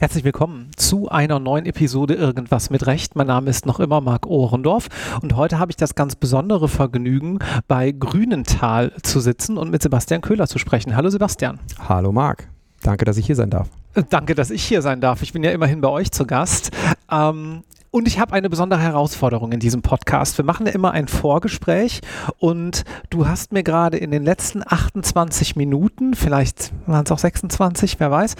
Herzlich willkommen zu einer neuen Episode Irgendwas mit Recht. Mein Name ist noch immer Marc Ohrendorf und heute habe ich das ganz besondere Vergnügen, bei Grünenthal zu sitzen und mit Sebastian Köhler zu sprechen. Hallo Sebastian. Hallo Marc. Danke, dass ich hier sein darf. Äh, danke, dass ich hier sein darf. Ich bin ja immerhin bei euch zu Gast. Ähm, und ich habe eine besondere Herausforderung in diesem Podcast. Wir machen ja immer ein Vorgespräch und du hast mir gerade in den letzten 28 Minuten, vielleicht waren es auch 26, wer weiß,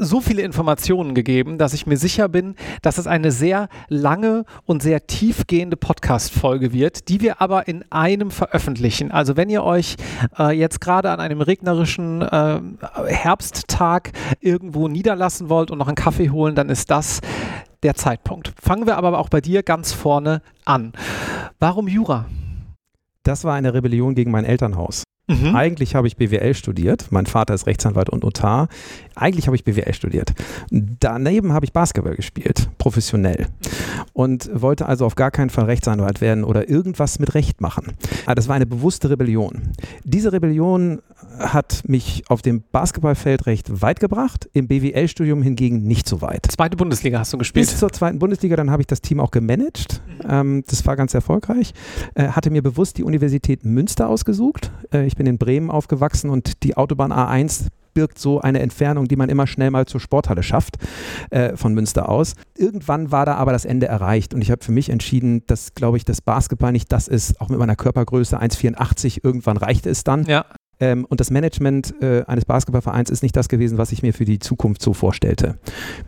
so viele Informationen gegeben, dass ich mir sicher bin, dass es eine sehr lange und sehr tiefgehende Podcast-Folge wird, die wir aber in einem veröffentlichen. Also wenn ihr euch äh, jetzt gerade an einem regnerischen äh, Herbsttag irgendwo niederlassen wollt und noch einen Kaffee holen, dann ist das der Zeitpunkt. Fangen wir aber auch bei dir ganz vorne an. Warum Jura? Das war eine Rebellion gegen mein Elternhaus. Mhm. Eigentlich habe ich BWL studiert. Mein Vater ist Rechtsanwalt und Notar. Eigentlich habe ich BWL studiert. Daneben habe ich Basketball gespielt, professionell. Und wollte also auf gar keinen Fall Rechtsanwalt werden oder irgendwas mit Recht machen. Aber das war eine bewusste Rebellion. Diese Rebellion hat mich auf dem Basketballfeld recht weit gebracht, im BWL-Studium hingegen nicht so weit. Zweite Bundesliga hast du gespielt? Bis zur zweiten Bundesliga, dann habe ich das Team auch gemanagt. Ähm, das war ganz erfolgreich. Äh, hatte mir bewusst die Universität Münster ausgesucht. Äh, ich bin in Bremen aufgewachsen und die Autobahn A1 birgt so eine Entfernung, die man immer schnell mal zur Sporthalle schafft, äh, von Münster aus. Irgendwann war da aber das Ende erreicht und ich habe für mich entschieden, dass, glaube ich, das Basketball nicht das ist, auch mit meiner Körpergröße 1,84, irgendwann reichte es dann. Ja. Ähm, und das Management äh, eines Basketballvereins ist nicht das gewesen, was ich mir für die Zukunft so vorstellte.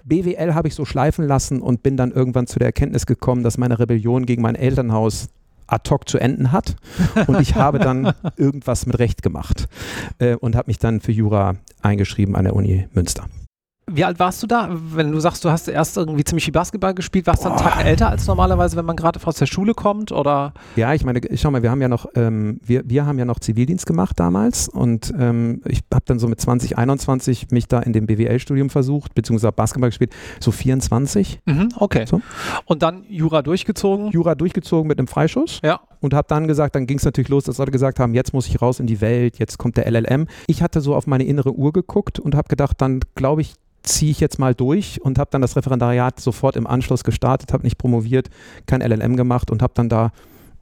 BWL habe ich so schleifen lassen und bin dann irgendwann zu der Erkenntnis gekommen, dass meine Rebellion gegen mein Elternhaus ad hoc zu enden hat. Und ich habe dann irgendwas mit Recht gemacht äh, und habe mich dann für Jura eingeschrieben an der Uni Münster. Wie alt warst du da? Wenn du sagst, du hast erst irgendwie ziemlich viel Basketball gespielt, warst du dann einen Tag älter als normalerweise, wenn man gerade aus der Schule kommt? Oder? Ja, ich meine, schau mal, wir haben ja noch, ähm, wir, wir haben ja noch Zivildienst gemacht damals und ähm, ich habe dann so mit 20, 21 mich da in dem BWL-Studium versucht, beziehungsweise Basketball gespielt, so 24. Mhm, okay. So. Und dann Jura durchgezogen? Jura durchgezogen mit einem Freischuss. Ja. Und habe dann gesagt, dann ging es natürlich los, dass Leute gesagt haben, jetzt muss ich raus in die Welt, jetzt kommt der LLM. Ich hatte so auf meine innere Uhr geguckt und habe gedacht, dann glaube ich, ziehe ich jetzt mal durch und habe dann das Referendariat sofort im Anschluss gestartet, habe nicht promoviert, kein LLM gemacht und habe dann da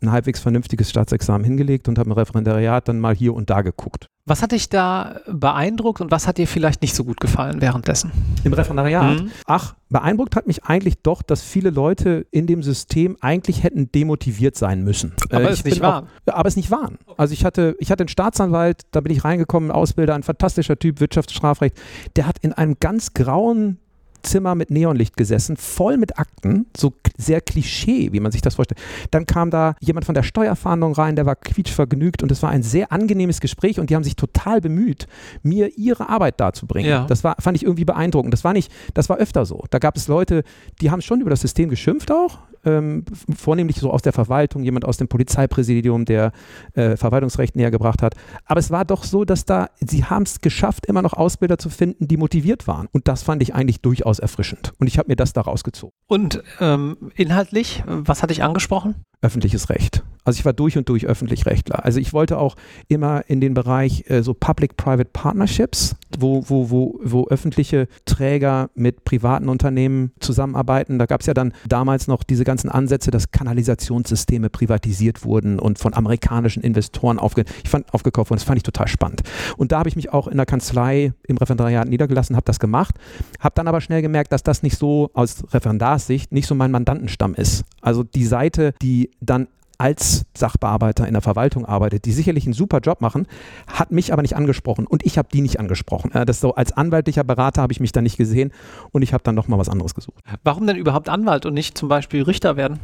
ein halbwegs vernünftiges Staatsexamen hingelegt und habe im Referendariat dann mal hier und da geguckt. Was hat dich da beeindruckt und was hat dir vielleicht nicht so gut gefallen währenddessen? Im Referendariat? Mhm. Ach, beeindruckt hat mich eigentlich doch, dass viele Leute in dem System eigentlich hätten demotiviert sein müssen. Aber äh, es nicht wahr. aber es nicht waren. Also ich hatte, ich hatte einen Staatsanwalt, da bin ich reingekommen, Ausbilder, ein fantastischer Typ, Wirtschaftsstrafrecht, der hat in einem ganz grauen Zimmer mit Neonlicht gesessen, voll mit Akten, so sehr Klischee, wie man sich das vorstellt. Dann kam da jemand von der Steuerfahndung rein, der war quietschvergnügt und es war ein sehr angenehmes Gespräch und die haben sich total bemüht, mir ihre Arbeit darzubringen. Ja. Das war, fand ich irgendwie beeindruckend. Das war nicht, das war öfter so. Da gab es Leute, die haben schon über das System geschimpft auch, ähm, vornehmlich so aus der Verwaltung, jemand aus dem Polizeipräsidium, der äh, Verwaltungsrecht näher gebracht hat. Aber es war doch so, dass da, sie haben es geschafft, immer noch Ausbilder zu finden, die motiviert waren. Und das fand ich eigentlich durchaus erfrischend. Und ich habe mir das da rausgezogen. Und ähm, inhaltlich, was hatte ich angesprochen? Öffentliches Recht. Also ich war durch und durch Öffentlich-Rechtler. Also ich wollte auch immer in den Bereich äh, so Public-Private Partnerships, wo, wo, wo, wo öffentliche Träger mit privaten Unternehmen zusammenarbeiten. Da gab es ja dann damals noch diese ganzen Ansätze, dass Kanalisationssysteme privatisiert wurden und von amerikanischen Investoren aufge ich fand, aufgekauft wurden. Das fand ich total spannend. Und da habe ich mich auch in der Kanzlei im Referendariat niedergelassen, habe das gemacht, habe dann aber schnell gemerkt, dass das nicht so aus Referendarssicht nicht so mein Mandantenstamm ist. Also die Seite, die dann als Sachbearbeiter in der Verwaltung arbeitet, die sicherlich einen super Job machen, hat mich aber nicht angesprochen und ich habe die nicht angesprochen. Das so als anwaltlicher Berater habe ich mich da nicht gesehen und ich habe dann nochmal was anderes gesucht. Warum denn überhaupt Anwalt und nicht zum Beispiel Richter werden?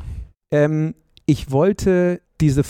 Ähm, ich wollte diese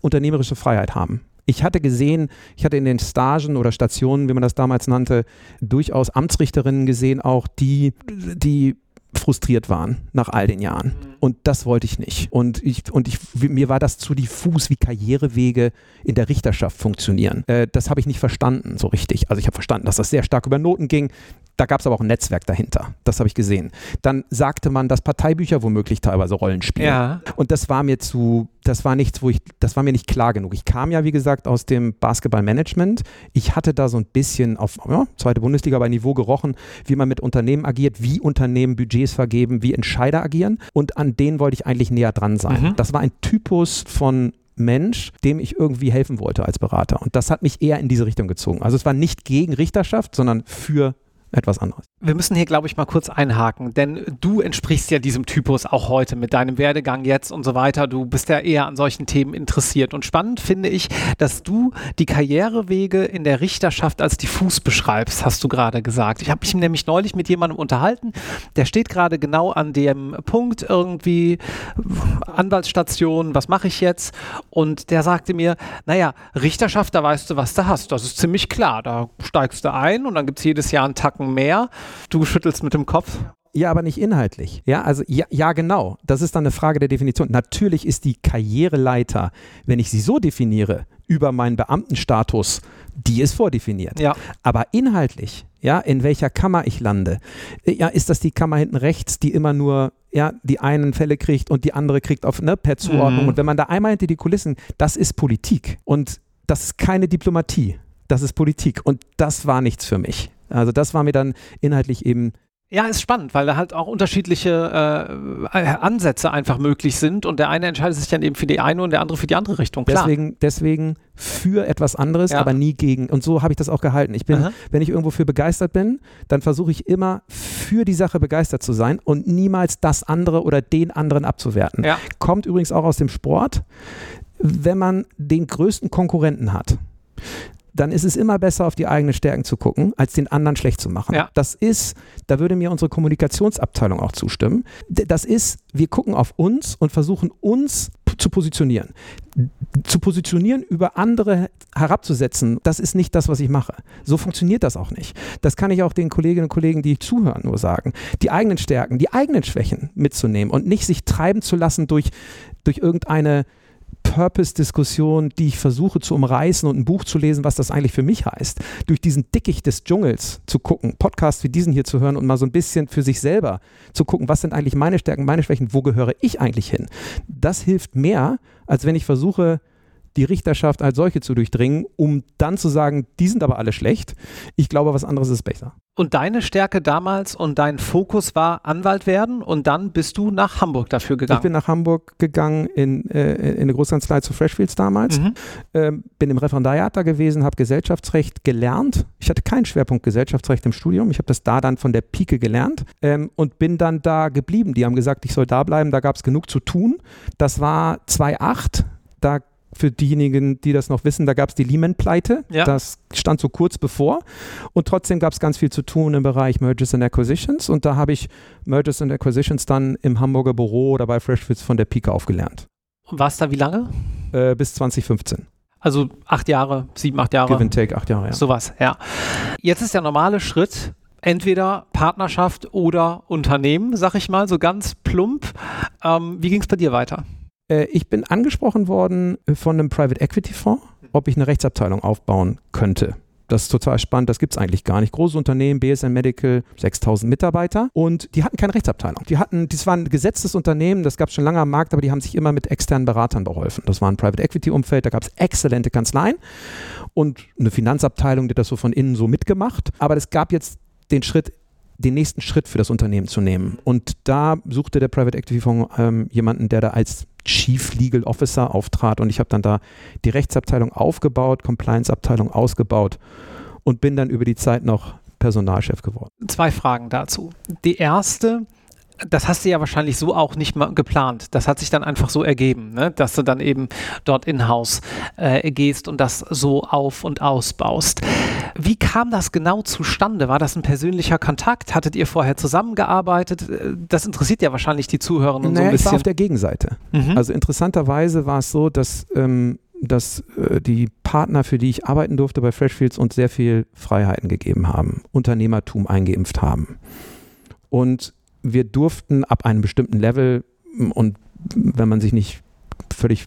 unternehmerische Freiheit haben. Ich hatte gesehen, ich hatte in den Stagen oder Stationen, wie man das damals nannte, durchaus Amtsrichterinnen gesehen, auch die, die frustriert waren nach all den Jahren. Und das wollte ich nicht. Und, ich, und ich, mir war das zu diffus, wie Karrierewege in der Richterschaft funktionieren. Äh, das habe ich nicht verstanden so richtig. Also ich habe verstanden, dass das sehr stark über Noten ging. Da gab es aber auch ein Netzwerk dahinter. Das habe ich gesehen. Dann sagte man, dass Parteibücher womöglich teilweise Rollen spielen. Ja. Und das war mir zu, das war nichts, wo ich, das war mir nicht klar genug. Ich kam ja, wie gesagt, aus dem Basketballmanagement. Ich hatte da so ein bisschen auf ja, zweite Bundesliga bei Niveau gerochen, wie man mit Unternehmen agiert, wie Unternehmen Budgets vergeben, wie Entscheider agieren. Und an denen wollte ich eigentlich näher dran sein. Mhm. Das war ein Typus von Mensch, dem ich irgendwie helfen wollte als Berater. Und das hat mich eher in diese Richtung gezogen. Also es war nicht gegen Richterschaft, sondern für etwas anderes. Wir müssen hier, glaube ich, mal kurz einhaken, denn du entsprichst ja diesem Typus auch heute mit deinem Werdegang jetzt und so weiter. Du bist ja eher an solchen Themen interessiert. Und spannend finde ich, dass du die Karrierewege in der Richterschaft als diffus beschreibst, hast du gerade gesagt. Ich habe mich nämlich neulich mit jemandem unterhalten, der steht gerade genau an dem Punkt irgendwie, Anwaltsstation, was mache ich jetzt? Und der sagte mir, naja, Richterschaft, da weißt du, was du hast. Das ist ziemlich klar. Da steigst du ein und dann gibt es jedes Jahr einen Tacken mehr. Du schüttelst mit dem Kopf. Ja, aber nicht inhaltlich. Ja, also ja, ja, genau. Das ist dann eine Frage der Definition. Natürlich ist die Karriereleiter, wenn ich sie so definiere, über meinen Beamtenstatus, die ist vordefiniert. Ja. Aber inhaltlich, ja, in welcher Kammer ich lande, ja, ist das die Kammer hinten rechts, die immer nur ja, die einen Fälle kriegt und die andere kriegt auf ne, per Zuordnung. Mhm. Und wenn man da einmal hinter die Kulissen, das ist Politik. Und das ist keine Diplomatie. Das ist Politik. Und das war nichts für mich. Also das war mir dann inhaltlich eben ja, ist spannend, weil da halt auch unterschiedliche äh, Ansätze einfach möglich sind und der eine entscheidet sich dann eben für die eine und der andere für die andere Richtung. Klar. Deswegen, deswegen für etwas anderes, ja. aber nie gegen. Und so habe ich das auch gehalten. Ich bin, Aha. wenn ich irgendwo für begeistert bin, dann versuche ich immer für die Sache begeistert zu sein und niemals das andere oder den anderen abzuwerten. Ja. Kommt übrigens auch aus dem Sport, wenn man den größten Konkurrenten hat dann ist es immer besser, auf die eigenen Stärken zu gucken, als den anderen schlecht zu machen. Ja. Das ist, da würde mir unsere Kommunikationsabteilung auch zustimmen. Das ist, wir gucken auf uns und versuchen uns zu positionieren. Zu positionieren, über andere herabzusetzen, das ist nicht das, was ich mache. So funktioniert das auch nicht. Das kann ich auch den Kolleginnen und Kollegen, die zuhören, nur sagen. Die eigenen Stärken, die eigenen Schwächen mitzunehmen und nicht sich treiben zu lassen durch, durch irgendeine Purpose-Diskussion, die ich versuche zu umreißen und ein Buch zu lesen, was das eigentlich für mich heißt. Durch diesen Dickicht des Dschungels zu gucken, Podcasts wie diesen hier zu hören und mal so ein bisschen für sich selber zu gucken, was sind eigentlich meine Stärken, meine Schwächen, wo gehöre ich eigentlich hin. Das hilft mehr, als wenn ich versuche, die Richterschaft als solche zu durchdringen, um dann zu sagen, die sind aber alle schlecht. Ich glaube, was anderes ist besser. Und deine Stärke damals und dein Fokus war Anwalt werden und dann bist du nach Hamburg dafür gegangen. Ich bin nach Hamburg gegangen in, äh, in eine Großkanzlei zu Freshfields damals, mhm. ähm, bin im Referendariat da gewesen, habe Gesellschaftsrecht gelernt. Ich hatte keinen Schwerpunkt Gesellschaftsrecht im Studium, ich habe das da dann von der Pike gelernt ähm, und bin dann da geblieben. Die haben gesagt, ich soll da bleiben, da gab es genug zu tun. Das war 2008, da für diejenigen, die das noch wissen, da gab es die Lehman-Pleite. Ja. Das stand so kurz bevor. Und trotzdem gab es ganz viel zu tun im Bereich Mergers and Acquisitions. Und da habe ich Mergers and Acquisitions dann im Hamburger Büro oder bei Freshfits von der Pike aufgelernt. Und warst da wie lange? Äh, bis 2015. Also acht Jahre, sieben, acht Jahre. Give and take, acht Jahre, ja. Sowas, ja. Jetzt ist der normale Schritt, entweder Partnerschaft oder Unternehmen, sag ich mal, so ganz plump. Ähm, wie ging es bei dir weiter? Äh, ich bin angesprochen worden von einem Private Equity Fonds, ob ich eine Rechtsabteilung aufbauen könnte. Das ist total spannend, das gibt es eigentlich gar nicht. Große Unternehmen, BSN Medical, 6000 Mitarbeiter und die hatten keine Rechtsabteilung. Die hatten, das war ein gesetztes Unternehmen, das gab es schon lange am Markt, aber die haben sich immer mit externen Beratern beholfen. Das war ein Private Equity Umfeld, da gab es exzellente Kanzleien und eine Finanzabteilung, die das so von innen so mitgemacht. Aber es gab jetzt den Schritt den nächsten Schritt für das Unternehmen zu nehmen. Und da suchte der Private Equity Fonds ähm, jemanden, der da als Chief Legal Officer auftrat. Und ich habe dann da die Rechtsabteilung aufgebaut, Compliance-Abteilung ausgebaut und bin dann über die Zeit noch Personalchef geworden. Zwei Fragen dazu. Die erste, das hast du ja wahrscheinlich so auch nicht mal geplant. Das hat sich dann einfach so ergeben, ne? dass du dann eben dort in-house äh, gehst und das so auf und ausbaust. Wie kam das genau zustande? War das ein persönlicher Kontakt? Hattet ihr vorher zusammengearbeitet? Äh, das interessiert ja wahrscheinlich die Zuhörerinnen naja, so ein bisschen. Ich war auf der Gegenseite. Mhm. Also interessanterweise war es so, dass, ähm, dass äh, die Partner, für die ich arbeiten durfte bei Freshfields, uns sehr viel Freiheiten gegeben haben, Unternehmertum eingeimpft haben. Und wir durften ab einem bestimmten Level und wenn man sich nicht völlig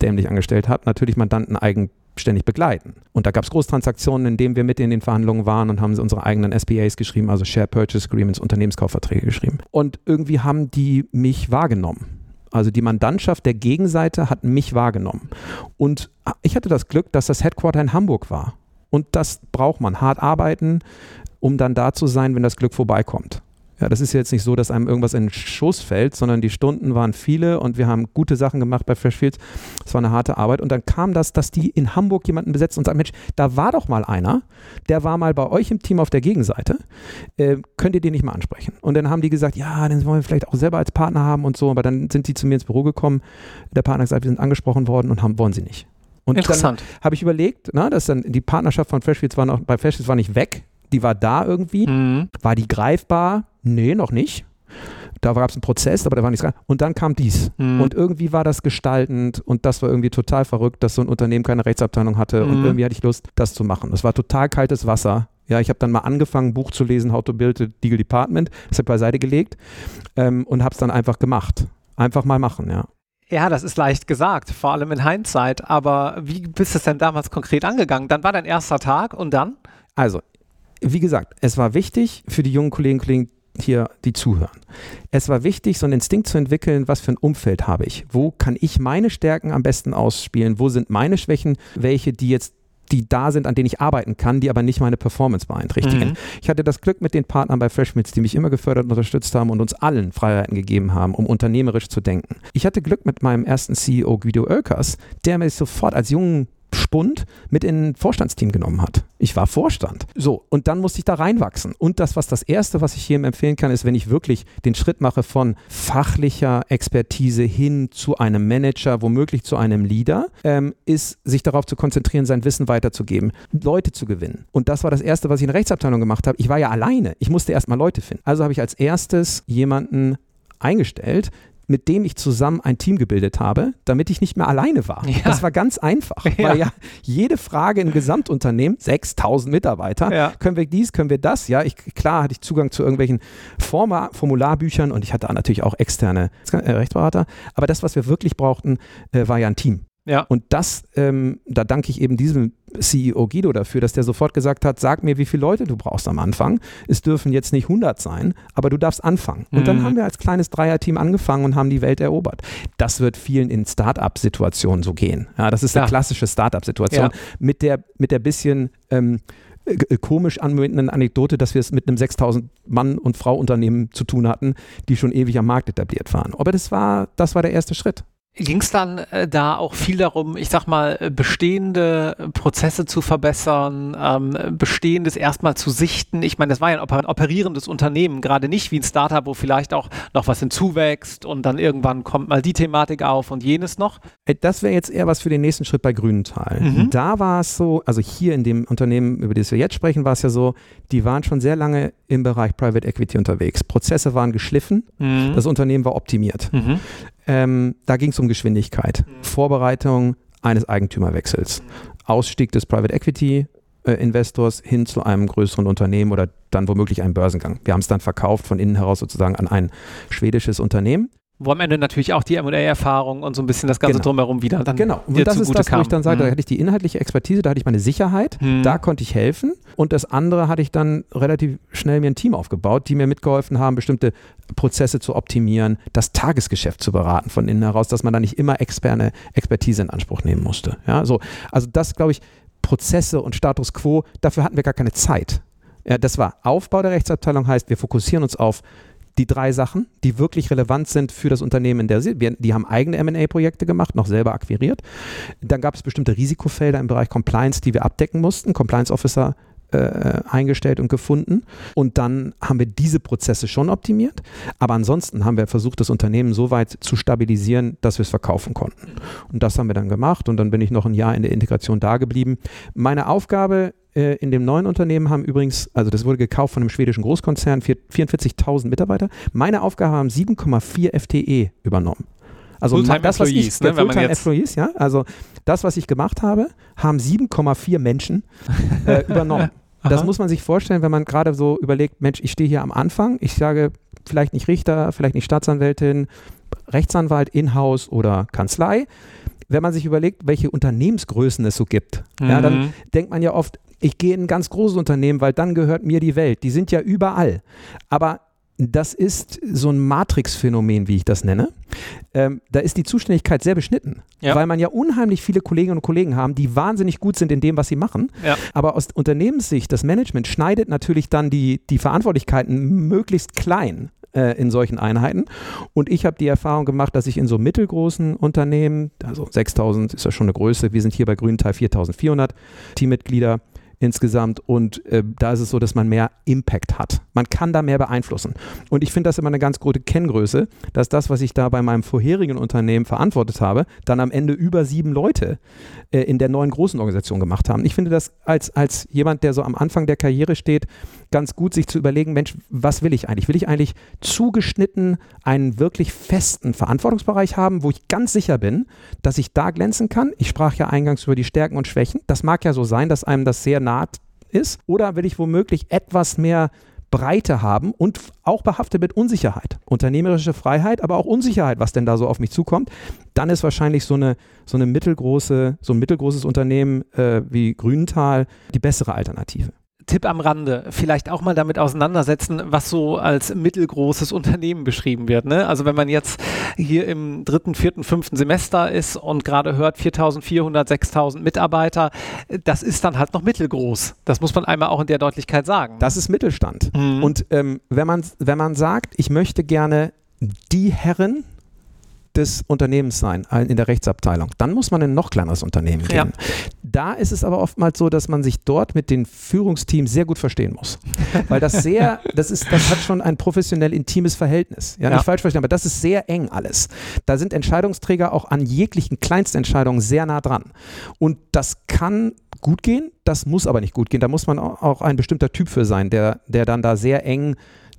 dämlich angestellt hat, natürlich Mandanten eigenständig begleiten. Und da gab es Großtransaktionen, in denen wir mit in den Verhandlungen waren und haben unsere eigenen SPAs geschrieben, also Share Purchase Agreements, Unternehmenskaufverträge geschrieben. Und irgendwie haben die mich wahrgenommen Also die Mandantschaft der Gegenseite hat mich wahrgenommen. Und ich hatte das Glück, dass das Headquarter in Hamburg war. Und das braucht man. Hart arbeiten, um dann da zu sein, wenn das Glück vorbeikommt. Ja, das ist jetzt nicht so, dass einem irgendwas in den Schoß fällt, sondern die Stunden waren viele und wir haben gute Sachen gemacht bei Freshfields. Es war eine harte Arbeit. Und dann kam das, dass die in Hamburg jemanden besetzt und sagt, Mensch, da war doch mal einer, der war mal bei euch im Team auf der Gegenseite. Äh, könnt ihr den nicht mal ansprechen? Und dann haben die gesagt, ja, den wollen wir vielleicht auch selber als Partner haben und so. Aber dann sind die zu mir ins Büro gekommen. Der Partner hat gesagt, wir sind angesprochen worden und haben, wollen sie nicht. Und Interessant. habe ich überlegt, na, dass dann die Partnerschaft von Freshfields war noch, bei Freshfields war nicht weg, die war da irgendwie. Mhm. War die greifbar? Nee, noch nicht. Da gab es einen Prozess, aber da war nichts greifbar. Und dann kam dies. Mhm. Und irgendwie war das gestaltend und das war irgendwie total verrückt, dass so ein Unternehmen keine Rechtsabteilung hatte und Mhm. irgendwie hatte ich Lust, das zu machen. Das war total kaltes Wasser. Ja, ich habe dann mal angefangen, ein Buch zu lesen, How to Build a Legal Department, das habe ich beiseite gelegt ähm, und habe es dann einfach gemacht. Einfach mal machen, ja. Ja, das ist leicht gesagt, vor allem in Hindsight. Aber wie bist du es denn damals konkret angegangen? Dann war dein erster Tag und dann? Also, wie gesagt, es war wichtig für die jungen Kolleginnen und Kollegen hier, die zuhören. Es war wichtig, so einen Instinkt zu entwickeln, was für ein Umfeld habe ich? Wo kann ich meine Stärken am besten ausspielen? Wo sind meine Schwächen? Welche, die jetzt die da sind, an denen ich arbeiten kann, die aber nicht meine Performance beeinträchtigen. Mhm. Ich hatte das Glück mit den Partnern bei Freshmits, die mich immer gefördert und unterstützt haben und uns allen Freiheiten gegeben haben, um unternehmerisch zu denken. Ich hatte Glück mit meinem ersten CEO Guido Oelkers, der mich sofort als jungen Spund mit in ein Vorstandsteam genommen hat. Ich war Vorstand. So, und dann musste ich da reinwachsen. Und das, was das Erste, was ich hier empfehlen kann, ist, wenn ich wirklich den Schritt mache von fachlicher Expertise hin zu einem Manager, womöglich zu einem Leader, ähm, ist, sich darauf zu konzentrieren, sein Wissen weiterzugeben, Leute zu gewinnen. Und das war das Erste, was ich in der Rechtsabteilung gemacht habe. Ich war ja alleine. Ich musste erstmal Leute finden. Also habe ich als erstes jemanden eingestellt, mit dem ich zusammen ein Team gebildet habe, damit ich nicht mehr alleine war. Ja. Das war ganz einfach, Ja. weil ja jede Frage im Gesamtunternehmen, 6000 Mitarbeiter, Ja. können wir dies, können wir das, ja, ich, klar hatte ich Zugang zu irgendwelchen Forma Formularbüchern und ich hatte natürlich auch externe äh, Rechtsberater, aber das, was wir wirklich brauchten, äh, war ja ein Team. Ja. Und das, ähm, da danke ich eben diesem CEO Guido dafür, dass der sofort gesagt hat, sag mir, wie viele Leute du brauchst am Anfang. Es dürfen jetzt nicht 100 sein, aber du darfst anfangen. Und dann Mhm. haben wir als kleines Dreierteam angefangen und haben die Welt erobert. Das wird vielen in Start-up-Situationen so gehen. Ja, das ist eine Klar. klassische Start-up-Situation Ja. mit der, mit der bisschen ähm, äh, komisch anmutenden Anekdote, dass wir es mit einem 6000 Mann- und Frau-Unternehmen zu tun hatten, die schon ewig am Markt etabliert waren. Aber das war, das war der erste Schritt. Ging es dann äh, da auch viel darum, ich sag mal, äh, bestehende Prozesse zu verbessern, ähm, äh, bestehendes erstmal zu sichten? Ich meine, das war ja ein oper operierendes Unternehmen, gerade nicht wie ein Startup, wo vielleicht auch noch was hinzuwächst und dann irgendwann kommt mal die Thematik auf und jenes noch. Äh, Das wäre jetzt eher was für den nächsten Schritt bei Grünenthal. Mhm. Da war es so, also hier in dem Unternehmen, über das wir jetzt sprechen, war es ja so, die waren schon sehr lange im Bereich Private Equity unterwegs. Prozesse waren geschliffen, das Unternehmen war optimiert. Mhm. Ähm, da ging es um Geschwindigkeit, Vorbereitung eines Eigentümerwechsels, Ausstieg des Private Equity äh, Investors hin zu einem größeren Unternehmen oder dann womöglich einem Börsengang. Wir haben es dann verkauft von innen heraus sozusagen an ein schwedisches Unternehmen. Wo am Ende natürlich auch die M&A-Erfahrung und so ein bisschen das Ganze Genau. drumherum wieder dann Genau, und das ist das, wo kam. ich dann sage, da Mhm. hatte ich die inhaltliche Expertise, da hatte ich meine Sicherheit, Mhm. da konnte ich helfen und das andere hatte ich dann relativ schnell mir ein Team aufgebaut, die mir mitgeholfen haben, bestimmte Prozesse zu optimieren, das Tagesgeschäft zu beraten von innen heraus, dass man da nicht immer externe Expertise in Anspruch nehmen musste. Ja, so, also das glaube ich, Prozesse und Status Quo, dafür hatten wir gar keine Zeit. Ja, das war Aufbau der Rechtsabteilung, heißt, wir fokussieren uns auf die drei Sachen, die wirklich relevant sind für das Unternehmen, in der sie, wir, die haben eigene M&A-Projekte gemacht, noch selber akquiriert. Dann gab es bestimmte Risikofelder im Bereich Compliance, die wir abdecken mussten, Compliance Officer äh, eingestellt und gefunden. Und dann haben wir diese Prozesse schon optimiert. Aber ansonsten haben wir versucht, das Unternehmen so weit zu stabilisieren, dass wir es verkaufen konnten. Und das haben wir dann gemacht. Und dann bin ich noch ein Jahr in der Integration da geblieben. Meine Aufgabe äh, in dem neuen Unternehmen haben übrigens, also das wurde gekauft von einem schwedischen Großkonzern, vier- 44.000 Mitarbeiter. Meine Aufgabe haben 7,4 FTE übernommen. Also Fulltime das, was ich, ne, Fulltime Employees, ja. Also das, was ich gemacht habe, haben 7,4 Menschen äh, übernommen. Das muss man sich vorstellen, wenn man gerade so überlegt, Mensch, ich stehe hier am Anfang, ich sage vielleicht nicht Richter, vielleicht nicht Staatsanwältin, Rechtsanwalt, Inhouse oder Kanzlei. Wenn man sich überlegt, welche Unternehmensgrößen es so gibt, ja, dann Mhm. denkt man ja oft, ich gehe in ein ganz großes Unternehmen, weil dann gehört mir die Welt. Die sind ja überall. Aber das ist so ein Matrix-Phänomen, wie ich das nenne. ähm, da ist die Zuständigkeit sehr beschnitten, Ja. weil man ja unheimlich viele Kolleginnen und Kollegen haben, die wahnsinnig gut sind in dem, was sie machen. Ja. Aber aus Unternehmenssicht, das Management schneidet natürlich dann die, die Verantwortlichkeiten möglichst klein äh, in solchen Einheiten. Und ich habe die Erfahrung gemacht, dass ich in so mittelgroßen Unternehmen, also 6000 ist ja schon eine Größe, wir sind hier bei Grünenthal 4400 Teammitglieder insgesamt und äh, da ist es so, dass man mehr Impact hat. Man kann da mehr beeinflussen. Und ich finde das immer eine ganz gute Kenngröße, dass das, was ich da bei meinem vorherigen Unternehmen verantwortet habe, dann am Ende über sieben Leute äh, in der neuen großen Organisation gemacht haben. Ich finde das als, als jemand, der so am Anfang der Karriere steht, ganz gut, sich zu überlegen, Mensch, was will ich eigentlich? Will ich eigentlich zugeschnitten einen wirklich festen Verantwortungsbereich haben, wo ich ganz sicher bin, dass ich da glänzen kann? Ich sprach ja eingangs über die Stärken und Schwächen. Das mag ja so sein, dass einem das sehr naht ist. Oder will ich womöglich etwas mehr Breite haben und auch behaftet mit Unsicherheit. Unternehmerische Freiheit, aber auch Unsicherheit, was denn da so auf mich zukommt. Dann ist wahrscheinlich so eine, so eine mittelgroße, so ein mittelgroßes Unternehmen äh, wie Grünenthal die bessere Alternative. Tipp am Rande, vielleicht auch mal damit auseinandersetzen, was so als mittelgroßes Unternehmen beschrieben wird. Ne? Also wenn man jetzt hier im dritten, vierten, fünften Semester ist und gerade hört 4.400, 6.000 Mitarbeiter, das ist dann halt noch mittelgroß. Das muss man einmal auch in der Deutlichkeit sagen. Das ist Mittelstand. Mhm. Und ähm, wenn, man, wenn man sagt, ich möchte gerne die Herren des Unternehmens sein in der Rechtsabteilung, dann muss man in ein noch kleineres Unternehmen Ja. gehen. Da ist es aber oftmals so, dass man sich dort mit den Führungsteams sehr gut verstehen muss. Weil das sehr, das ist, das hat schon ein professionell intimes Verhältnis. Ja, Ja. nicht falsch verstehen, aber das ist sehr eng alles. Da sind Entscheidungsträger auch an jeglichen Kleinstentscheidungen sehr nah dran. Und das kann gut gehen, das muss aber nicht gut gehen. Da muss man au- auch ein bestimmter Typ für sein, der, der dann da sehr eng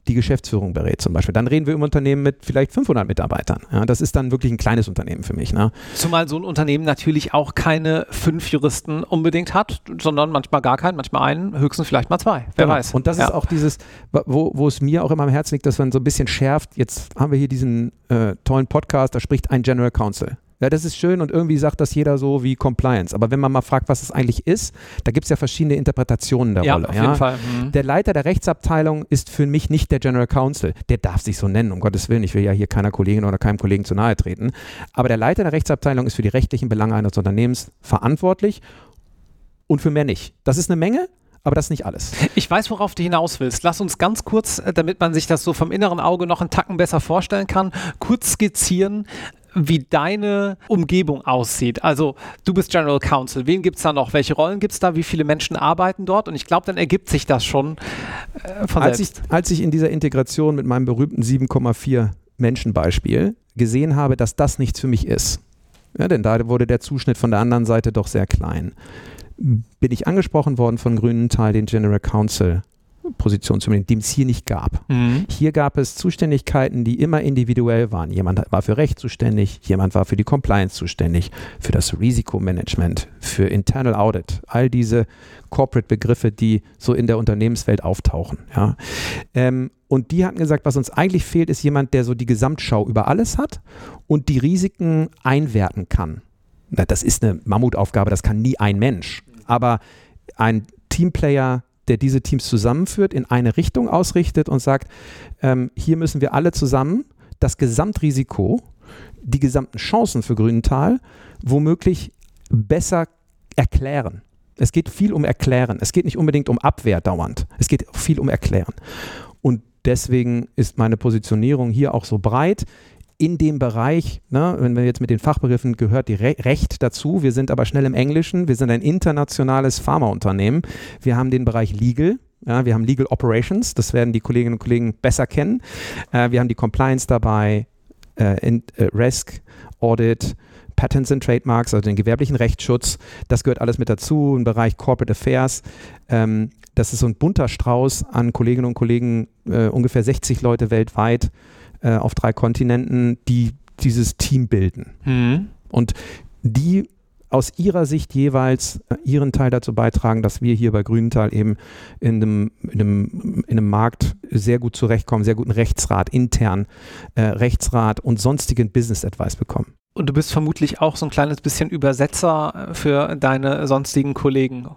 die Geschäftsführung berät zum Beispiel. Dann reden wir über Unternehmen mit vielleicht 500 Mitarbeitern. Ja, das ist dann wirklich ein kleines Unternehmen für mich. Ne? Zumal so ein Unternehmen natürlich auch keine fünf Juristen unbedingt hat, sondern manchmal gar keinen, manchmal einen, höchstens vielleicht mal zwei. Wer Genau. weiß. Und das ja. ist auch dieses, wo, wo es mir auch immer am Herzen liegt, dass man so ein bisschen schärft. Jetzt haben wir hier diesen äh, tollen Podcast, da spricht ein General Counsel. Ja, das ist schön und irgendwie sagt das jeder so wie Compliance. Aber wenn man mal fragt, was es eigentlich ist, da gibt es ja verschiedene Interpretationen der ja, Rolle. auf ja? jeden Fall. Mhm. Der Leiter der Rechtsabteilung ist für mich nicht der General Counsel. Der darf sich so nennen, um Gottes Willen. Ich will ja hier keiner Kollegin oder keinem Kollegen zu nahe treten. Aber der Leiter der Rechtsabteilung ist für die rechtlichen Belange eines Unternehmens verantwortlich und für mehr nicht. Das ist eine Menge, aber das ist nicht alles. Ich weiß, worauf du hinaus willst. Lass uns ganz kurz, äh, damit man sich das so vom inneren Auge noch einen Tacken besser vorstellen kann, kurz skizzieren, wie deine Umgebung aussieht. Also du bist General Counsel. Wen gibt es da noch? Welche Rollen gibt es da? Wie viele Menschen arbeiten dort? Und ich glaube, dann ergibt sich das schon äh, von Als ich, selbst. als ich in dieser Integration mit meinem berühmten 7,4 Menschen-Beispiel gesehen habe, dass das nichts für mich ist, ja, denn da wurde der Zuschnitt von der anderen Seite doch sehr klein, bin ich angesprochen worden von Grünenthal, den General Counsel Position zu übernehmen, die es hier nicht gab. Mhm. Hier gab es Zuständigkeiten, die immer individuell waren. Jemand war für Recht zuständig, jemand war für die Compliance zuständig, für das Risikomanagement, für Internal Audit, all diese Corporate-Begriffe, die so in der Unternehmenswelt auftauchen. Ja. Ähm, und die hatten gesagt, was uns eigentlich fehlt, ist jemand, der so die Gesamtschau über alles hat und die Risiken einwerten kann. Na, das ist eine Mammutaufgabe, das kann nie ein Mensch. Aber ein Teamplayer, der diese Teams zusammenführt, in eine Richtung ausrichtet und sagt, ähm, hier müssen wir alle zusammen das Gesamtrisiko, die gesamten Chancen für Grünenthal womöglich besser erklären. Es geht viel um Erklären. Es geht nicht unbedingt um Abwehr dauernd. Es geht viel um Erklären. Und deswegen ist meine Positionierung hier auch so breit. In dem Bereich, ne, wenn wir jetzt mit den Fachbegriffen gehört die Re Recht dazu, wir sind aber schnell im Englischen, wir sind ein internationales Pharmaunternehmen, wir haben den Bereich Legal, ja, wir haben Legal Operations, das werden die Kolleginnen und Kollegen besser kennen, äh, wir haben die Compliance dabei, äh, in, äh, Risk, Audit, Patents and Trademarks, also den gewerblichen Rechtsschutz, das gehört alles mit dazu, im Bereich Corporate Affairs. Ähm, das ist so ein bunter Strauß an Kolleginnen und Kollegen, äh, ungefähr 60 Leute weltweit äh, auf drei Kontinenten, die dieses Team bilden. Mhm. Und die aus ihrer Sicht jeweils äh, ihren Teil dazu beitragen, dass wir hier bei Grünenthal eben in einem, in einem, in einem Markt sehr gut zurechtkommen, sehr guten Rechtsrat, intern äh, Rechtsrat und sonstigen Business Advice bekommen. Und du bist vermutlich auch so ein kleines bisschen Übersetzer äh, für deine sonstigen Kollegen.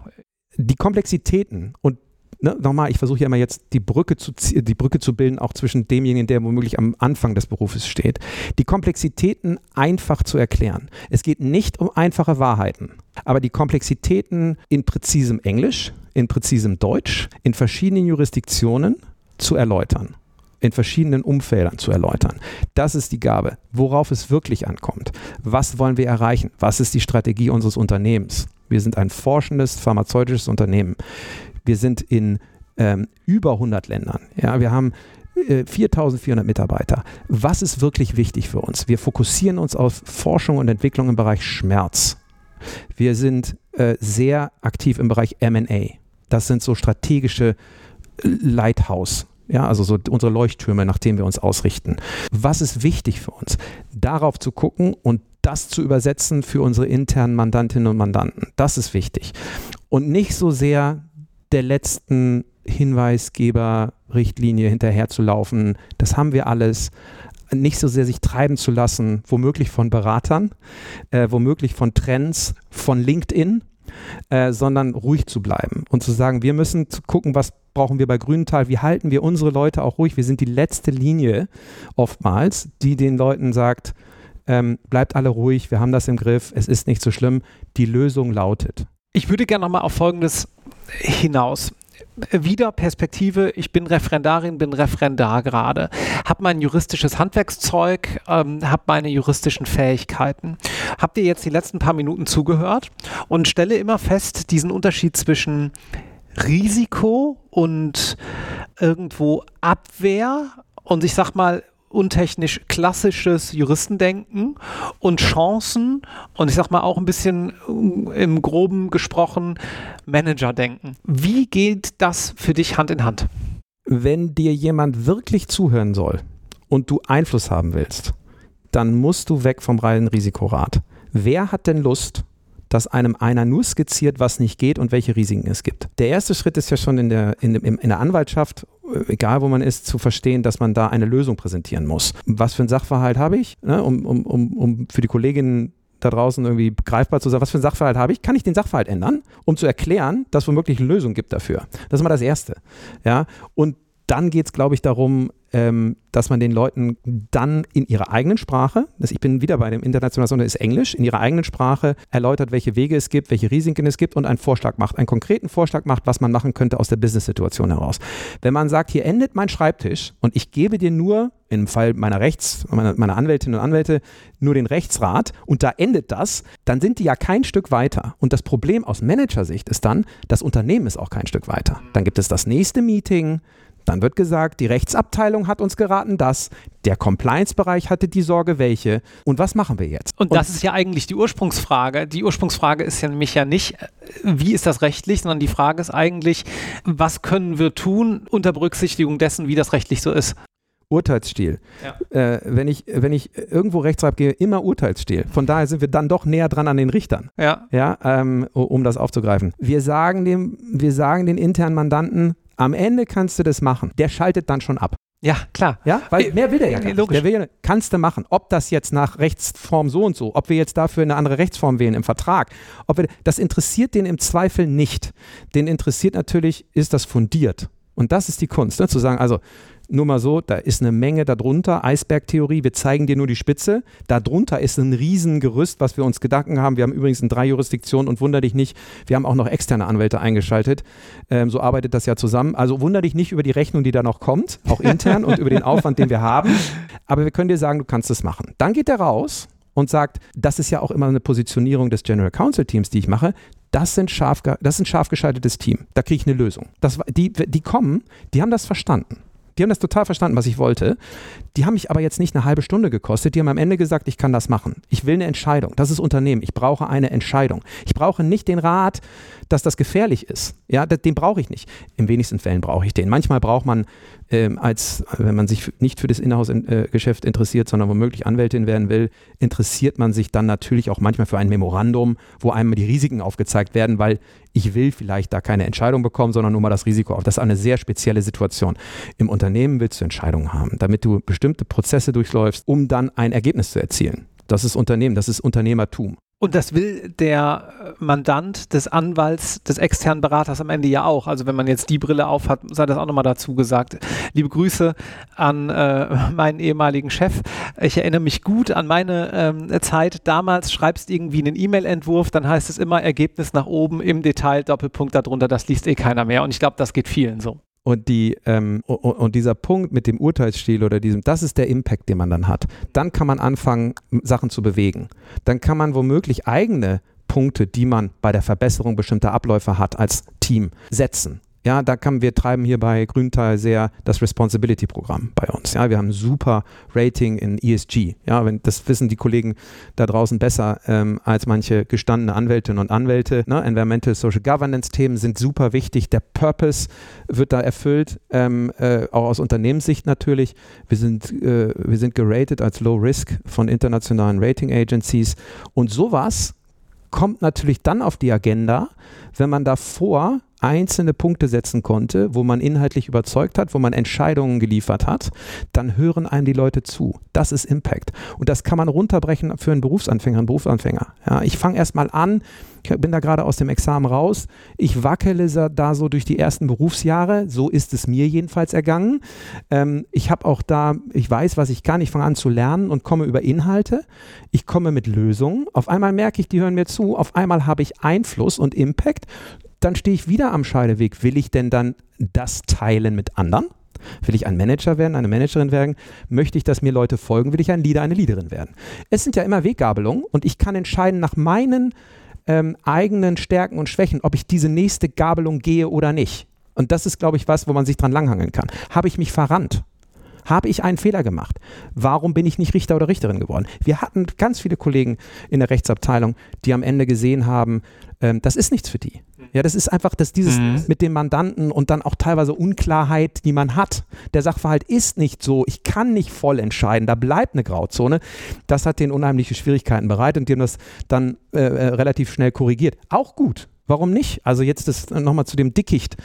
Die Komplexitäten und ne, nochmal, ich versuche ja immer jetzt die Brücke, zu, die Brücke zu bilden, auch zwischen demjenigen, der womöglich am Anfang des Berufes steht. Die Komplexitäten einfach zu erklären. Es geht nicht um einfache Wahrheiten, aber die Komplexitäten in präzisem Englisch, in präzisem Deutsch, in verschiedenen Jurisdiktionen zu erläutern in verschiedenen Umfeldern zu erläutern. Das ist die Gabe, worauf es wirklich ankommt. Was wollen wir erreichen? Was ist die Strategie unseres Unternehmens? Wir sind ein forschendes pharmazeutisches Unternehmen. Wir sind in ähm, über 100 Ländern. Ja, wir haben 4400 äh, Mitarbeiter. Was ist wirklich wichtig für uns? Wir fokussieren uns auf Forschung und Entwicklung im Bereich Schmerz. Wir sind äh, sehr aktiv im Bereich MA. Das sind so strategische äh, Lighthouse. Ja, also so unsere Leuchttürme, nach denen wir uns ausrichten. Was ist wichtig für uns? Darauf zu gucken und das zu übersetzen für unsere internen Mandantinnen und Mandanten. Das ist wichtig. Und nicht so sehr der letzten Hinweisgeber-Richtlinie hinterherzulaufen. Das haben wir alles. Nicht so sehr sich treiben zu lassen, womöglich von Beratern, äh, womöglich von Trends, von LinkedIn, äh, sondern ruhig zu bleiben und zu sagen, wir müssen gucken, was brauchen wir bei Grünenthal, wie halten wir unsere Leute auch ruhig. Wir sind die letzte Linie oftmals, die den Leuten sagt, ähm, bleibt alle ruhig, wir haben das im Griff, es ist nicht so schlimm. Die Lösung lautet. Ich würde gerne nochmal auf Folgendes hinaus. Wieder Perspektive, ich bin Referendarin, bin Referendar gerade, habe mein juristisches Handwerkszeug, ähm, habe meine juristischen Fähigkeiten. Habt ihr jetzt die letzten paar Minuten zugehört und stelle immer fest, diesen Unterschied zwischen Risiko und irgendwo Abwehr. Und ich sag mal untechnisch klassisches Juristendenken und Chancen und ich sag mal auch ein bisschen äh, im groben gesprochen Managerdenken. Wie geht das für dich Hand in Hand? Wenn dir jemand wirklich zuhören soll und du Einfluss haben willst, dann musst du weg vom reinen Risikorat. Wer hat denn Lust, dass einem einer nur skizziert, was nicht geht und welche Risiken es gibt. Der erste Schritt ist ja schon in der, in, in der Anwaltschaft äh, egal wo man ist, zu verstehen, dass man da eine Lösung präsentieren muss. Was für ein Sachverhalt habe ich, ne, um, um, um, um für die Kolleginnen da draußen irgendwie greifbar zu sagen, was für ein Sachverhalt habe ich, kann ich den Sachverhalt ändern, um zu erklären, dass es womöglich eine Lösung gibt dafür. Das ist mal das Erste. Ja? Und dann geht es, glaube ich, darum, ähm, dass man den Leuten dann in ihrer eigenen Sprache, das, ich bin wieder bei dem internationalen Sondern ist Englisch, in ihrer eigenen Sprache erläutert, welche Wege es gibt, welche Risiken es gibt und einen Vorschlag macht, einen konkreten Vorschlag macht, was man machen könnte aus der Business-Situation heraus. Wenn man sagt, hier endet mein Schreibtisch und ich gebe dir nur, im Fall meiner Rechts, meiner, meiner Anwältinnen und Anwälte, nur den Rechtsrat und da endet das, dann sind die ja kein Stück weiter. Und das Problem aus Managersicht ist dann, das Unternehmen ist auch kein Stück weiter. Dann gibt es das nächste Meeting, dann wird gesagt, die Rechtsabteilung hat uns geraten, das, der Compliance-Bereich hatte die Sorge, welche. Und was machen wir jetzt? Und, und das ist ja eigentlich die Ursprungsfrage. Die Ursprungsfrage ist ja nämlich ja nicht, äh, wie ist das rechtlich, sondern die Frage ist eigentlich, was können wir tun unter Berücksichtigung dessen, wie das rechtlich so ist. Urteilsstil. Ja. Äh, wenn, ich, wenn ich irgendwo Rechtsrat gehe, immer Urteilsstil. Von daher sind wir dann doch näher dran an den Richtern. Ja. Ja, ähm, um das aufzugreifen. Wir sagen, dem, wir sagen den internen Mandanten, am Ende kannst du das machen. Der schaltet dann schon ab. Ja, klar. Ja, weil mehr will der ja gar nicht. Der will ja, kannst du machen. Ob das jetzt nach Rechtsform so und so, ob wir jetzt dafür eine andere Rechtsform wählen im Vertrag, ob wir, das interessiert den im Zweifel nicht. Den interessiert natürlich, ist das fundiert. Und das ist die Kunst, ne? zu sagen, also nur mal so, da ist eine Menge darunter, Eisbergtheorie, wir zeigen dir nur die Spitze. Darunter ist ein Riesengerüst, was wir uns Gedanken haben. Wir haben übrigens in drei Jurisdiktionen und wunder dich nicht, wir haben auch noch externe Anwälte eingeschaltet. Ähm, so arbeitet das ja zusammen. Also wunder dich nicht über die Rechnung, die da noch kommt, auch intern und über den Aufwand, den wir haben. Aber wir können dir sagen, du kannst es machen. Dann geht er raus und sagt, das ist ja auch immer eine Positionierung des General Counsel Teams, die ich mache. Das sind scharf, das ist ein scharf geschaltetes Team. Da kriege ich eine Lösung. Das, die, die kommen, die haben das verstanden. Die haben das total verstanden, was ich wollte. Die haben mich aber jetzt nicht eine halbe Stunde gekostet. Die haben am Ende gesagt, ich kann das machen. Ich will eine Entscheidung. Das ist Unternehmen. Ich brauche eine Entscheidung. Ich brauche nicht den Rat, dass das gefährlich ist. Ja, den brauche ich nicht. In wenigsten Fällen brauche ich den. Manchmal braucht man, ähm, als wenn man sich nicht für das Inhouse-Geschäft interessiert, sondern womöglich Anwältin werden will, interessiert man sich dann natürlich auch manchmal für ein Memorandum, wo einem die Risiken aufgezeigt werden, weil ich will vielleicht da keine Entscheidung bekommen, sondern nur mal das Risiko auf. Das ist eine sehr spezielle Situation. Im Unternehmen willst du Entscheidungen haben, damit du bestimmte Prozesse durchläufst, um dann ein Ergebnis zu erzielen. Das ist Unternehmen, das ist Unternehmertum. Und das will der Mandant des Anwalts, des externen Beraters am Ende ja auch. Also wenn man jetzt die Brille aufhat, sei das auch nochmal dazu gesagt. Liebe Grüße an äh, meinen ehemaligen Chef. Ich erinnere mich gut an meine ähm, Zeit. Damals schreibst irgendwie einen E-Mail-Entwurf, dann heißt es immer Ergebnis nach oben im Detail, Doppelpunkt darunter, das liest eh keiner mehr. Und ich glaube, das geht vielen so. Und, die, ähm, und, dieser Punkt mit dem Urteilsstil oder diesem, das ist der Impact, den man dann hat. Dann kann man anfangen, Sachen zu bewegen. Dann kann man womöglich eigene Punkte, die man bei der Verbesserung bestimmter Abläufe hat, als Team setzen. Ja, da kann, wir treiben hier bei Grüntal sehr das Responsibility-Programm bei uns. Ja, wir haben super Rating in ESG. Ja, wenn, das wissen die Kollegen da draußen besser ähm, als manche gestandene Anwältinnen und Anwälte. Ne? Environmental Social Governance-Themen sind super wichtig. Der Purpose wird da erfüllt, ähm, äh, auch aus Unternehmenssicht natürlich. Wir sind, äh, wir sind geratet als Low Risk von internationalen Rating Agencies und sowas kommt natürlich dann auf die Agenda, wenn man davor einzelne Punkte setzen konnte, wo man inhaltlich überzeugt hat, wo man Entscheidungen geliefert hat, dann hören einem die Leute zu. Das ist Impact. Und das kann man runterbrechen für einen Berufsanfänger, einen Berufsanfänger. Ja, ich fange erstmal an, ich bin da gerade aus dem Examen raus, ich wackele da so durch die ersten Berufsjahre, so ist es mir jedenfalls ergangen. Ähm, ich habe auch da, ich weiß, was ich kann, ich fange an zu lernen und komme über Inhalte, ich komme mit Lösungen, auf einmal merke ich, die hören mir zu, auf einmal habe ich Einfluss und Impact, dann stehe ich wieder am Scheideweg. Will ich denn dann das teilen mit anderen? Will ich ein Manager werden, eine Managerin werden? Möchte ich, dass mir Leute folgen? Will ich ein Leader, eine Leaderin werden? Es sind ja immer Weggabelungen und ich kann entscheiden nach meinen ähm, eigenen Stärken und Schwächen, ob ich diese nächste Gabelung gehe oder nicht. Und das ist, glaube ich, was, wo man sich dran langhangeln kann. Habe ich mich verrannt? Habe ich einen Fehler gemacht? Warum bin ich nicht Richter oder Richterin geworden? Wir hatten ganz viele Kollegen in der Rechtsabteilung, die am Ende gesehen haben, ähm, das ist nichts für die. Ja, das ist einfach das, dieses mhm. mit dem Mandanten und dann auch teilweise Unklarheit, die man hat. Der Sachverhalt ist nicht so, ich kann nicht voll entscheiden, da bleibt eine Grauzone. Das hat den unheimliche Schwierigkeiten bereitet und die haben das dann äh, äh relativ schnell korrigiert. Auch gut. Warum nicht? Also jetzt ist nochmal zu dem Dickicht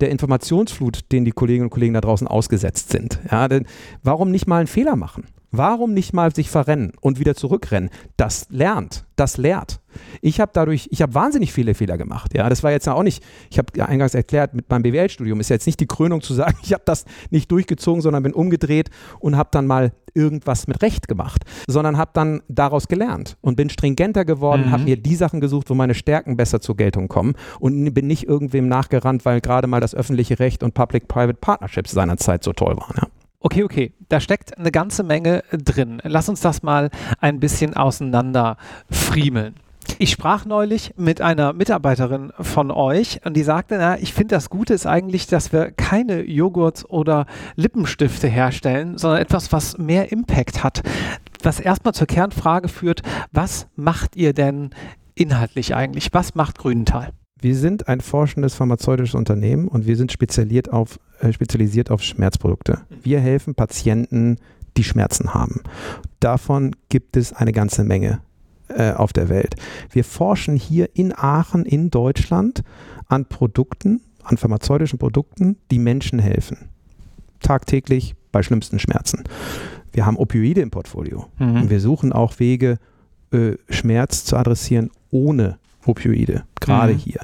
der Informationsflut, den die Kolleginnen und Kollegen da draußen ausgesetzt sind. Ja, denn warum nicht mal einen Fehler machen? Warum nicht mal sich verrennen und wieder zurückrennen? Das lernt, das lehrt. Ich habe dadurch, ich habe wahnsinnig viele Fehler gemacht. Ja, das war jetzt auch nicht, ich habe ja eingangs erklärt, mit meinem BWL-Studium ist jetzt nicht die Krönung zu sagen, ich habe das nicht durchgezogen, sondern bin umgedreht und habe dann mal irgendwas mit Recht gemacht, sondern habe dann daraus gelernt und bin stringenter geworden, mhm. habe mir die Sachen gesucht, wo meine Stärken besser zur Geltung kommen und bin nicht irgendwem nachgerannt, weil gerade mal das öffentliche Recht und Public-Private Partnerships seinerzeit so toll waren. Ja. Okay, okay, da steckt eine ganze Menge drin. Lass uns das mal ein bisschen auseinander friemeln. Ich sprach neulich mit einer Mitarbeiterin von euch und die sagte, na, ich finde das Gute ist eigentlich, dass wir keine Joghurts oder Lippenstifte herstellen, sondern etwas, was mehr Impact hat. Was erstmal zur Kernfrage führt, was macht ihr denn inhaltlich eigentlich? Was macht Grünenthal? Wir sind ein forschendes pharmazeutisches Unternehmen und wir sind spezialisiert auf, äh, spezialisiert auf Schmerzprodukte. Wir helfen Patienten, die Schmerzen haben. Davon gibt es eine ganze Menge äh, auf der Welt. Wir forschen hier in Aachen in Deutschland an Produkten, an pharmazeutischen Produkten, die Menschen helfen. Tagtäglich bei schlimmsten Schmerzen. Wir haben Opioide im Portfolio. Mhm. Und wir suchen auch Wege, äh, Schmerz zu adressieren ohne Opioide, gerade mhm. hier.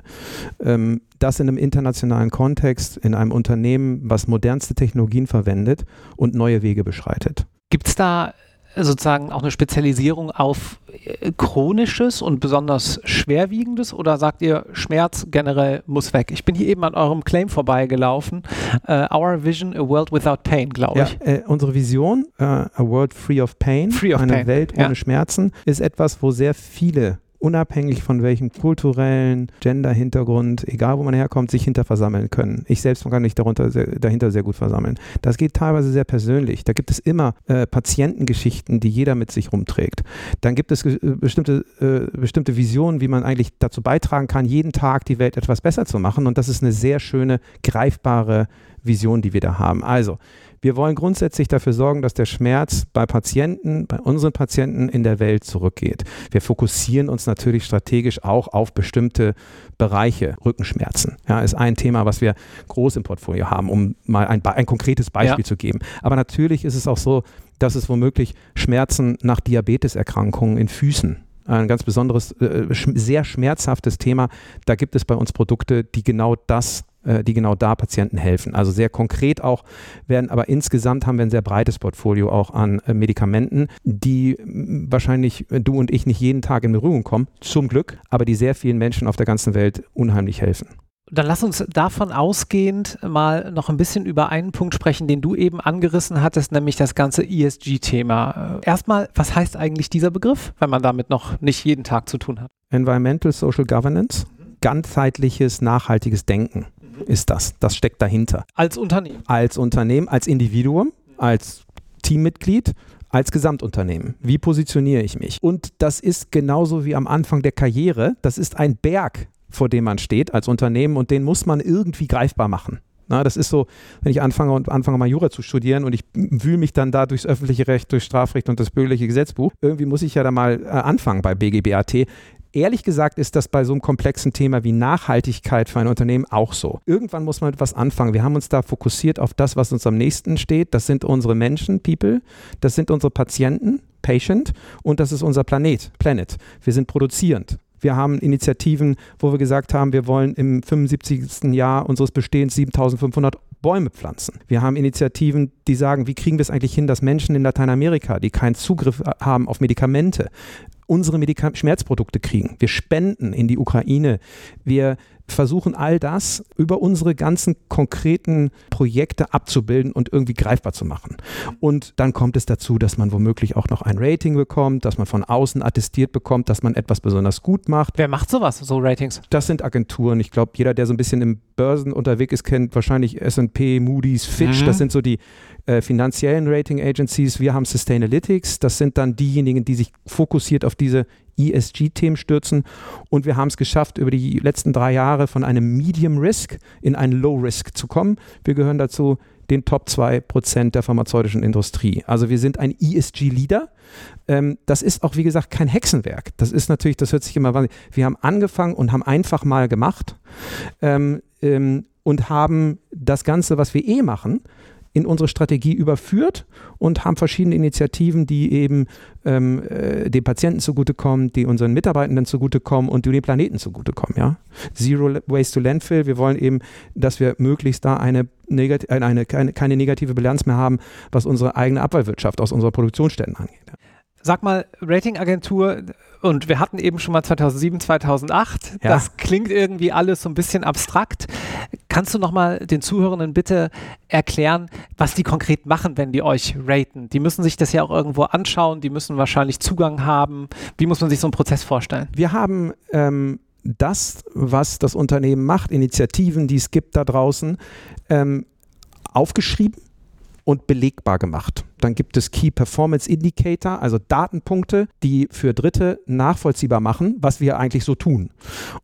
Ähm, das in einem internationalen Kontext, in einem Unternehmen, was modernste Technologien verwendet und neue Wege beschreitet. Gibt es da sozusagen auch eine Spezialisierung auf äh, chronisches und besonders schwerwiegendes oder sagt ihr, Schmerz generell muss weg? Ich bin hier eben an eurem Claim vorbeigelaufen. Uh, Our Vision, a World Without Pain, glaube ja, ich. Äh, unsere Vision, uh, a World Free of Pain, free of eine pain. Welt ohne ja. Schmerzen, ist etwas, wo sehr viele unabhängig von welchem kulturellen Gender-Hintergrund, egal wo man herkommt, sich hinter versammeln können. Ich selbst kann mich darunter sehr, dahinter sehr gut versammeln. Das geht teilweise sehr persönlich. Da gibt es immer äh, Patientengeschichten, die jeder mit sich rumträgt. Dann gibt es äh, bestimmte, äh, bestimmte Visionen, wie man eigentlich dazu beitragen kann, jeden Tag die Welt etwas besser zu machen. Und das ist eine sehr schöne, greifbare Vision, die wir da haben. Also, wir wollen grundsätzlich dafür sorgen, dass der Schmerz bei Patienten, bei unseren Patienten in der Welt zurückgeht. Wir fokussieren uns natürlich strategisch auch auf bestimmte Bereiche. Rückenschmerzen ja, ist ein Thema, was wir groß im Portfolio haben, um mal ein, ein konkretes Beispiel ja. zu geben. Aber natürlich ist es auch so, dass es womöglich Schmerzen nach Diabeteserkrankungen in Füßen ein ganz besonderes, äh, sehr schmerzhaftes Thema. Da gibt es bei uns Produkte, die genau das äh, die genau da Patienten helfen. Also sehr konkret auch werden, aber insgesamt haben wir ein sehr breites Portfolio auch an äh, Medikamenten, die wahrscheinlich äh, du und ich nicht jeden Tag in Berührung kommen, zum Glück, aber die sehr vielen Menschen auf der ganzen Welt unheimlich helfen. Dann lass uns davon ausgehend mal noch ein bisschen über einen Punkt sprechen, den du eben angerissen hattest, nämlich das ganze ESG-Thema. Erstmal, was heißt eigentlich dieser Begriff, wenn man damit noch nicht jeden Tag zu tun hat? Environmental Social Governance, ganzheitliches, nachhaltiges Denken ist das. Das steckt dahinter. Als Unternehmen. Als Unternehmen, als Individuum, als Teammitglied, als Gesamtunternehmen. Wie positioniere ich mich? Und das ist genauso wie am Anfang der Karriere. Das ist ein Berg, vor dem man steht als Unternehmen und den muss man irgendwie greifbar machen. Na, das ist so, wenn ich anfange und anfange mal Jura zu studieren und ich wühle mich dann da durchs öffentliche Recht, durch Strafrecht und das bürgerliche Gesetzbuch. Irgendwie muss ich ja da mal äh, anfangen bei BGBAT ehrlich gesagt ist das bei so einem komplexen Thema wie Nachhaltigkeit für ein Unternehmen auch so. Irgendwann muss man etwas anfangen. Wir haben uns da fokussiert auf das, was uns am nächsten steht. Das sind unsere Menschen, People. Das sind unsere Patienten, Patient. Und das ist unser Planet, Planet. Wir sind produzierend. Wir haben Initiativen, wo wir gesagt haben, wir wollen im 75. Jahr unseres Bestehens 7500 Bäume pflanzen. Wir haben Initiativen, die sagen, wie kriegen wir es eigentlich hin, dass Menschen in Lateinamerika, die keinen Zugriff haben auf Medikamente, unsere Medika Schmerzprodukte kriegen. Wir spenden in die Ukraine. Wir versuchen all das über unsere ganzen konkreten Projekte abzubilden und irgendwie greifbar zu machen. Und dann kommt es dazu, dass man womöglich auch noch ein Rating bekommt, dass man von außen attestiert bekommt, dass man etwas besonders gut macht. Wer macht sowas, so Ratings? Das sind Agenturen. Ich glaube, jeder, der so ein bisschen im Börsen unterwegs ist, kennt wahrscheinlich S&P, Moody's, Fitch. Mhm. Das sind so die äh, finanziellen Rating Agencies. Wir haben Sustainalytics. Das sind dann diejenigen, die sich fokussiert auf diese ESG-Themen stürzen. Und wir haben es geschafft, über die letzten drei Jahre von einem Medium Risk in ein Low Risk zu kommen. Wir gehören dazu den Top 2% der pharmazeutischen Industrie. Also wir sind ein ESG-Leader. Ähm, das ist auch, wie gesagt, kein Hexenwerk. Das ist natürlich, das hört sich immer wahnsinnig. Wir haben angefangen und haben einfach mal gemacht ähm, ähm, und haben das Ganze, was wir eh machen, in unsere Strategie überführt und haben verschiedene Initiativen, die eben ähm, äh, den Patienten zugutekommen, die unseren Mitarbeitenden zugutekommen und die dem Planeten zugutekommen. Ja? Zero Waste to Landfill. Wir wollen eben, dass wir möglichst da eine, eine, eine keine, negative Bilanz mehr haben, was unsere eigene Abfallwirtschaft aus unserer Produktionsstätten angeht. Sag mal, Ratingagentur, und wir hatten eben schon mal 2007, 2008. Ja. Das klingt irgendwie alles so ein bisschen abstrakt. Kannst du noch mal den Zuhörenden bitte erklären, was die konkret machen, wenn die euch raten? Die müssen sich das ja auch irgendwo anschauen, die müssen wahrscheinlich Zugang haben. Wie muss man sich so einen Prozess vorstellen? Wir haben ähm, das, was das Unternehmen macht, Initiativen, die es gibt da draußen, ähm, aufgeschrieben und belegbar gemacht. Dann gibt es Key Performance Indicator, also Datenpunkte, die für Dritte nachvollziehbar machen, was wir eigentlich so tun.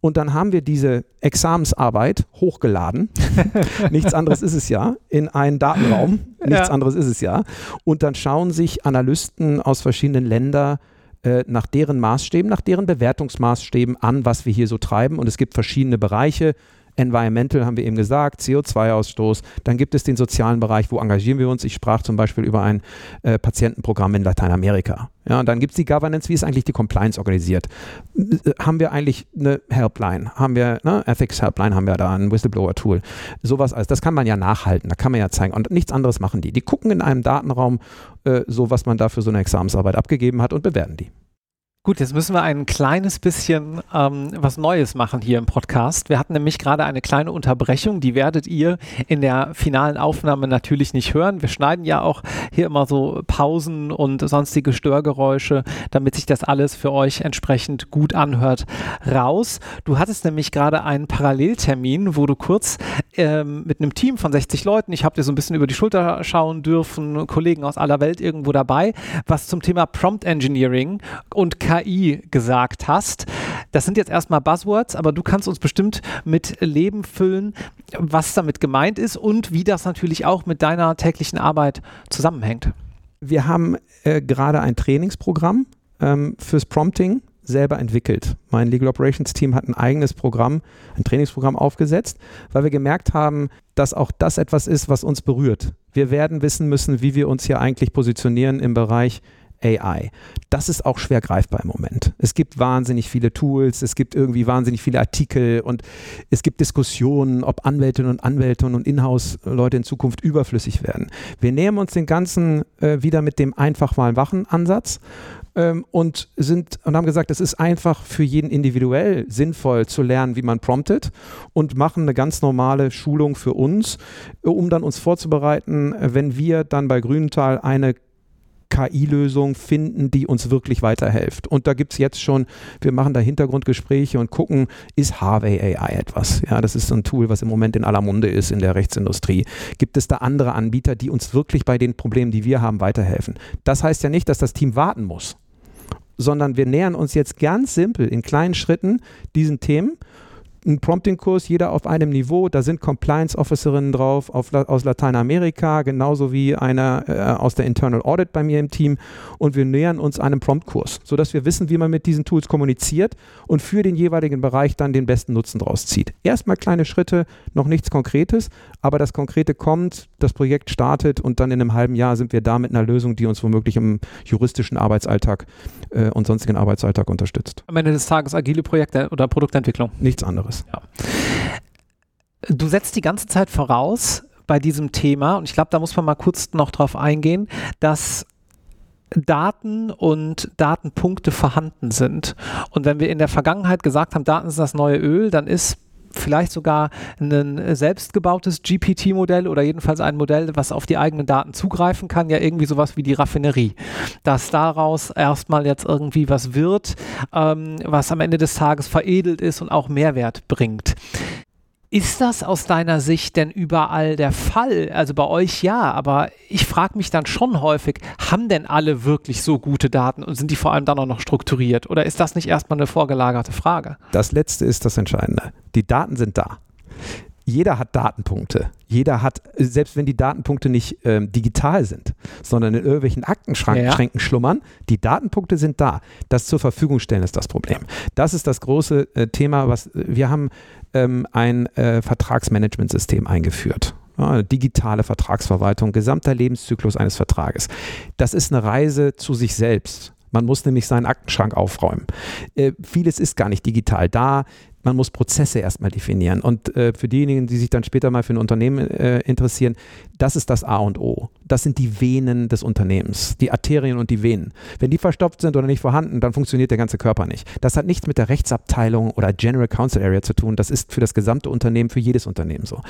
Und dann haben wir diese Examensarbeit hochgeladen. Nichts anderes ist es ja, in einen Datenraum. Nichts ja. anderes ist es ja. Und dann schauen sich Analysten aus verschiedenen Ländern äh, nach deren Maßstäben, nach deren Bewertungsmaßstäben an, was wir hier so treiben. Und es gibt verschiedene Bereiche, Environmental haben wir eben gesagt, CO2-Ausstoß. Dann gibt es den sozialen Bereich, wo engagieren wir uns. Ich sprach zum Beispiel über ein äh, Patientenprogramm in Lateinamerika. Ja, und dann gibt es die Governance, wie ist eigentlich die Compliance organisiert? Äh, haben wir eigentlich eine Helpline? Haben wir, ne, Ethics Helpline haben wir da, ein Whistleblower-Tool. Sowas alles, das kann man ja nachhalten, da kann man ja zeigen. Und nichts anderes machen die. Die gucken in einem Datenraum äh, so, was man da für so eine Examensarbeit abgegeben hat und bewerten die. Gut, jetzt müssen wir ein kleines bisschen ähm, was Neues machen hier im Podcast. Wir hatten nämlich gerade eine kleine Unterbrechung, die werdet ihr in der finalen Aufnahme natürlich nicht hören. Wir schneiden ja auch hier immer so Pausen und sonstige Störgeräusche, damit sich das alles für euch entsprechend gut anhört, raus. Du hattest nämlich gerade einen Paralleltermin, wo du kurz ähm, mit einem Team von 60 Leuten, ich habe dir so ein bisschen über die Schulter schauen dürfen, Kollegen aus aller Welt irgendwo dabei, was zum Thema Prompt Engineering und KI KI gesagt hast. Das sind jetzt erstmal Buzzwords, aber du kannst uns bestimmt mit Leben füllen, was damit gemeint ist und wie das natürlich auch mit deiner täglichen Arbeit zusammenhängt. Wir haben äh, gerade ein Trainingsprogramm ähm, fürs Prompting selber entwickelt. Mein Legal Operations Team hat ein eigenes Programm, ein Trainingsprogramm aufgesetzt, weil wir gemerkt haben, dass auch das etwas ist, was uns berührt. Wir werden wissen müssen, wie wir uns hier eigentlich positionieren im Bereich AI. Das ist auch schwer greifbar im Moment. Es gibt wahnsinnig viele Tools, es gibt irgendwie wahnsinnig viele Artikel und es gibt Diskussionen, ob Anwältinnen und Anwälte und Inhouse-Leute in Zukunft überflüssig werden. Wir nähern uns den Ganzen äh, wieder mit dem Einfach-Wahl-Wachen-Ansatz ähm, und sind und haben gesagt, es ist einfach für jeden individuell sinnvoll zu lernen, wie man promptet und machen eine ganz normale Schulung für uns, um dann uns vorzubereiten, wenn wir dann bei Grünenthal eine KI-Lösung finden, die uns wirklich weiterhilft. Und da gibt es jetzt schon, wir machen da Hintergrundgespräche und gucken, ist Harvey AI etwas? Ja, das ist so ein Tool, was im Moment in aller Munde ist in der Rechtsindustrie. Gibt es da andere Anbieter, die uns wirklich bei den Problemen, die wir haben, weiterhelfen? Das heißt ja nicht, dass das Team warten muss sondern wir nähern uns jetzt ganz simpel in kleinen Schritten diesen Themen ein Prompting-Kurs, jeder auf einem Niveau. Da sind Compliance-Officerinnen drauf auf, aus Lateinamerika, genauso wie einer äh, aus der Internal Audit bei mir im Team. Und wir nähern uns einem Prompt-Kurs, sodass wir wissen, wie man mit diesen Tools kommuniziert und für den jeweiligen Bereich dann den besten Nutzen draus zieht. Erstmal kleine Schritte, noch nichts Konkretes, aber das Konkrete kommt, das Projekt startet und dann in einem halben Jahr sind wir da mit einer Lösung, die uns womöglich im juristischen Arbeitsalltag äh, und sonstigen Arbeitsalltag unterstützt. Am Ende des Tages agile Projekte oder Produktentwicklung. Nichts anderes. Ja. Du setzt die ganze Zeit voraus bei diesem Thema, und ich glaube, da muss man mal kurz noch drauf eingehen, dass Daten und Datenpunkte vorhanden sind. Und wenn wir in der Vergangenheit gesagt haben, Daten sind das neue Öl, dann ist vielleicht sogar ein selbstgebautes GPT-Modell oder jedenfalls ein Modell, was auf die eigenen Daten zugreifen kann, ja irgendwie sowas wie die Raffinerie. Dass daraus erstmal jetzt irgendwie was wird, ähm, was am Ende des Tages veredelt ist und auch Mehrwert bringt. Ist das aus deiner Sicht denn überall der Fall? Also bei euch ja, aber ich frage mich dann schon häufig, haben denn alle wirklich so gute Daten und sind die vor allem dann auch noch strukturiert? Oder ist das nicht erstmal eine vorgelagerte Frage? Das letzte ist das Entscheidende. Die Daten sind da jeder hat Datenpunkte. Jeder hat, selbst wenn die Datenpunkte nicht ähm, digital sind, sondern in irgendwelchen Aktenschränken ja. schlummern, die Datenpunkte sind da. Das zur Verfügung stellen ist das Problem. Das ist das große äh, Thema, was wir haben ähm, ein äh, Vertragsmanagementsystem eingeführt. Ja, digitale Vertragsverwaltung, gesamter Lebenszyklus eines Vertrages. Das ist eine Reise zu sich selbst. Man muss nämlich seinen Aktenschrank aufräumen. Äh, vieles ist gar nicht digital da man muss Prozesse erstmal definieren. Und äh, für diejenigen, die sich dann später mal für ein Unternehmen äh, interessieren, das ist das A und O. Das sind die Venen des Unternehmens, die Arterien und die Venen. Wenn die verstopft sind oder nicht vorhanden, dann funktioniert der ganze Körper nicht. Das hat nichts mit der Rechtsabteilung oder General Counsel Area zu tun. Das ist für das gesamte Unternehmen, für jedes Unternehmen so.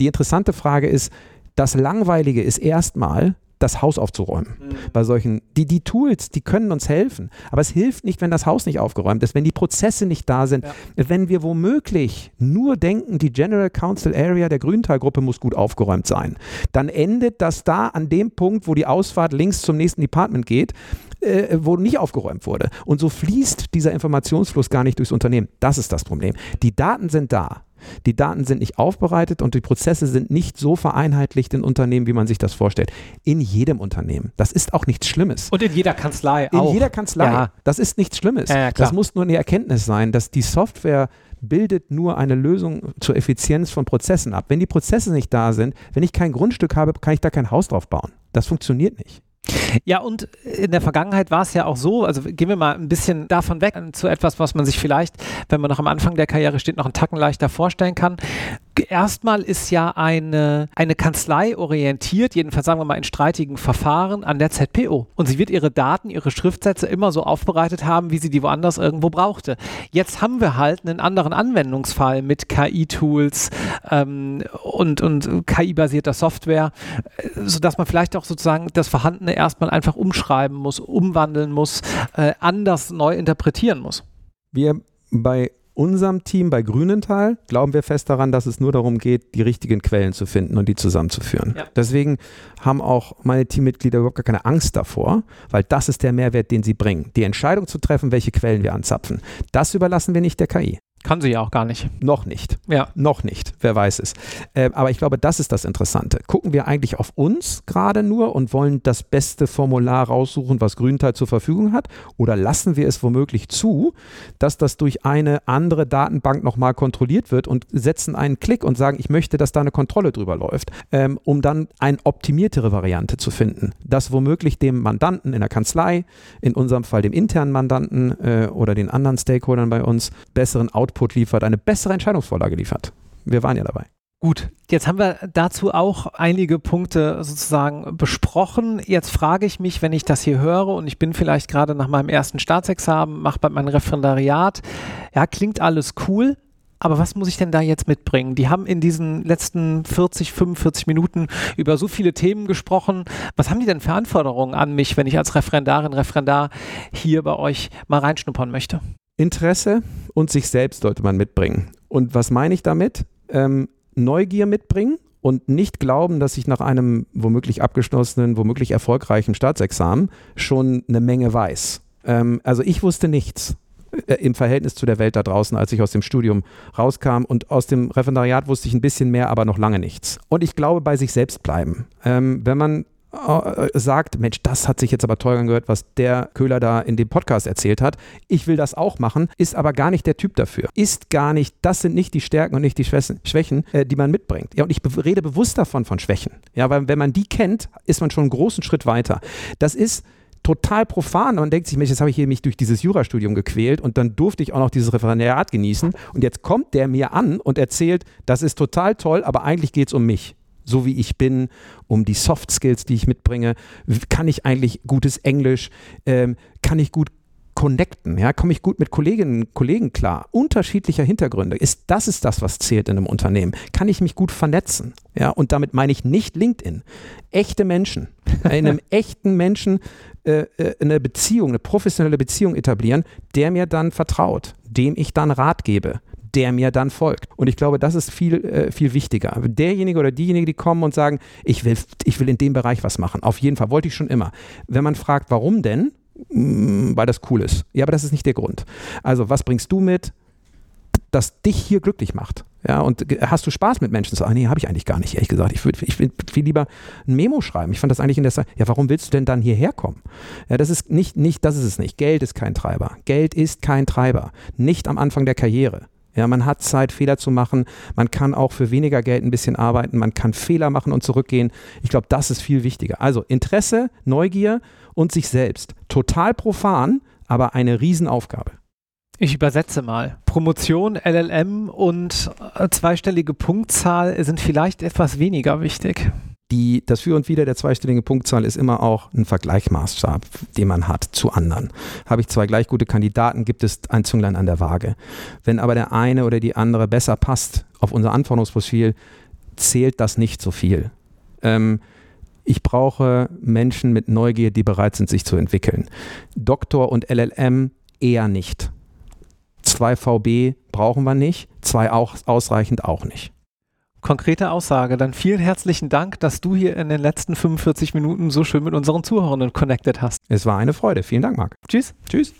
Die interessante Frage ist, das Langweilige ist erstmal, das Haus aufzuräumen. Mhm. Bei solchen, die, die Tools, die können uns helfen, aber es hilft nicht, wenn das Haus nicht aufgeräumt ist, wenn die Prozesse nicht da sind, ja. wenn wir womöglich nur denken, die General Council Area der Grüntalgruppe muss gut aufgeräumt sein, dann endet das da an dem Punkt, wo die Ausfahrt links zum nächsten Department geht, äh, wo nicht aufgeräumt wurde. Und so fließt dieser Informationsfluss gar nicht durchs Unternehmen. Das ist das Problem. Die Daten sind da. Die Daten sind nicht aufbereitet und die Prozesse sind nicht so vereinheitlicht in Unternehmen, wie man sich das vorstellt. In jedem Unternehmen. Das ist auch nichts Schlimmes. Und in jeder Kanzlei auch. In jeder Kanzlei. Ja. Das ist nichts Schlimmes. Ja, das muss nur eine Erkenntnis sein, dass die Software bildet nur eine Lösung zur Effizienz von Prozessen ab. Wenn die Prozesse nicht da sind, wenn ich kein Grundstück habe, kann ich da kein Haus drauf bauen. Das funktioniert nicht. Ja, und in der Vergangenheit war es ja auch so, also gehen wir mal ein bisschen davon weg zu etwas, was man sich vielleicht, wenn man noch am Anfang der Karriere steht, noch einen Tacken leichter vorstellen kann erstmal ist ja eine, eine Kanzlei orientiert, jedenfalls sagen wir mal in streitigen Verfahren, an der ZPO. Und sie wird ihre Daten, ihre Schriftsätze immer so aufbereitet haben, wie sie die woanders irgendwo brauchte. Jetzt haben wir halt einen anderen Anwendungsfall mit KI-Tools ähm, und, und KI-basierter Software, äh, sodass man vielleicht auch sozusagen das Vorhandene erstmal einfach umschreiben muss, umwandeln muss, äh, anders neu interpretieren muss. Wir bei unserem Team bei Grünenthal glauben wir fest daran, dass es nur darum geht, die richtigen Quellen zu finden und die zusammenzuführen. Ja. Deswegen haben auch meine Teammitglieder überhaupt gar keine Angst davor, weil das ist der Mehrwert, den sie bringen. Die Entscheidung zu treffen, welche Quellen wir anzapfen, das überlassen wir nicht der KI. Kann sie ja auch gar nicht. Noch nicht. Ja. Noch nicht. Wer weiß es. Äh, aber ich glaube, das ist das Interessante. Gucken wir eigentlich auf uns gerade nur und wollen das beste Formular raussuchen, was Grünteil zur Verfügung hat? Oder lassen wir es womöglich zu, dass das durch eine andere Datenbank nochmal kontrolliert wird und setzen einen Klick und sagen, ich möchte, dass da eine Kontrolle drüber läuft, ähm, um dann eine optimiertere Variante zu finden, das womöglich dem Mandanten in der Kanzlei, in unserem Fall dem internen Mandanten äh, oder den anderen Stakeholdern bei uns, besseren Output liefert, eine bessere Entscheidungsvorlage liefert. Wir waren ja dabei. Gut, jetzt haben wir dazu auch einige Punkte sozusagen besprochen. Jetzt frage ich mich, wenn ich das hier höre und ich bin vielleicht gerade nach meinem ersten Staatsexamen, mache bei meinem Referendariat, ja, klingt alles cool, aber was muss ich denn da jetzt mitbringen? Die haben in diesen letzten 40, 45 Minuten über so viele Themen gesprochen. Was haben die denn für Anforderungen an mich, wenn ich als Referendarin, Referendar hier bei euch mal reinschnuppern möchte? Interesse und sich selbst sollte man mitbringen. Und was meine ich damit? Ähm, Neugier mitbringen und nicht glauben, dass ich nach einem womöglich abgeschlossenen, womöglich erfolgreichen Staatsexamen schon eine Menge weiß. Ähm, also ich wusste nichts äh, im Verhältnis zu der Welt da draußen, als ich aus dem Studium rauskam. Und aus dem Referendariat wusste ich ein bisschen mehr, aber noch lange nichts. Und ich glaube, bei sich selbst bleiben. Ähm, wenn man sagt, Mensch, das hat sich jetzt aber toll angehört, was der Köhler da in dem Podcast erzählt hat. Ich will das auch machen, ist aber gar nicht der Typ dafür. Ist gar nicht, das sind nicht die Stärken und nicht die Schwächen, äh, die man mitbringt. Ja, und ich rede bewusst davon von Schwächen. Ja, weil wenn man die kennt, ist man schon einen großen Schritt weiter. Das ist total profan. Man denkt sich, Mensch, jetzt habe ich hier mich durch dieses Jurastudium gequält und dann durfte ich auch noch dieses Referendariat genießen. Und jetzt kommt der mir an und erzählt, das ist total toll, aber eigentlich geht es um mich so wie ich bin, um die Soft Skills, die ich mitbringe. Kann ich eigentlich gutes Englisch? Ähm, kann ich gut connecten? Ja, komme ich gut mit Kolleginnen und Kollegen klar? Unterschiedlicher Hintergründe. Ist das ist das, was zählt in einem Unternehmen? Kann ich mich gut vernetzen? Ja, und damit meine ich nicht LinkedIn. Echte Menschen. In einem echten Menschen äh, äh, eine Beziehung, eine professionelle Beziehung etablieren, der mir dann vertraut, dem ich dann Rat gebe, der mir dann folgt. Und ich glaube, das ist viel, äh, viel wichtiger. Derjenige oder diejenige, die kommen und sagen, ich will, ich will in dem Bereich was machen. Auf jeden Fall, wollte ich schon immer. Wenn man fragt, warum denn? Mm, weil das cool ist. Ja, aber das ist nicht der Grund. Also, was bringst du mit, das dich hier glücklich macht? Ja, und hast du Spaß mit Menschen? So, ah, nee, habe ich eigentlich gar nicht, ehrlich gesagt. Ich würde ich würd viel lieber ein Memo schreiben. Ich fand das eigentlich in der Zeit, ja, warum willst du denn dann hierher kommen? Ja, das ist nicht, nicht, das ist es nicht. Geld ist kein Treiber. Geld ist kein Treiber. Nicht am Anfang der Karriere. Ja, man hat Zeit, Fehler zu machen. Man kann auch für weniger Geld ein bisschen arbeiten. Man kann Fehler machen und zurückgehen. Ich glaube, das ist viel wichtiger. Also Interesse, Neugier und sich selbst. Total profan, aber eine Riesenaufgabe. Ich übersetze mal. Promotion, LLM und äh, zweistellige Punktzahl sind vielleicht etwas weniger wichtig die, das Für und Wider der zweistelligen Punktzahl ist immer auch ein Vergleichsmaßstab, den man hat zu anderen. Habe ich zwei gleich gute Kandidaten, gibt es ein Zünglein an der Waage. Wenn aber der eine oder die andere besser passt auf unser Anforderungsprofil, zählt das nicht so viel. Ähm, ich brauche Menschen mit Neugier, die bereit sind, sich zu entwickeln. Doktor und LLM eher nicht. 2 VB brauchen wir nicht, 2 auch ausreichend auch nicht konkrete Aussage. Dann vielen herzlichen Dank, dass du hier in den letzten 45 Minuten so schön mit unseren Zuhörern connected hast. Es war eine Freude. Vielen Dank, Marc. Tschüss. Tschüss.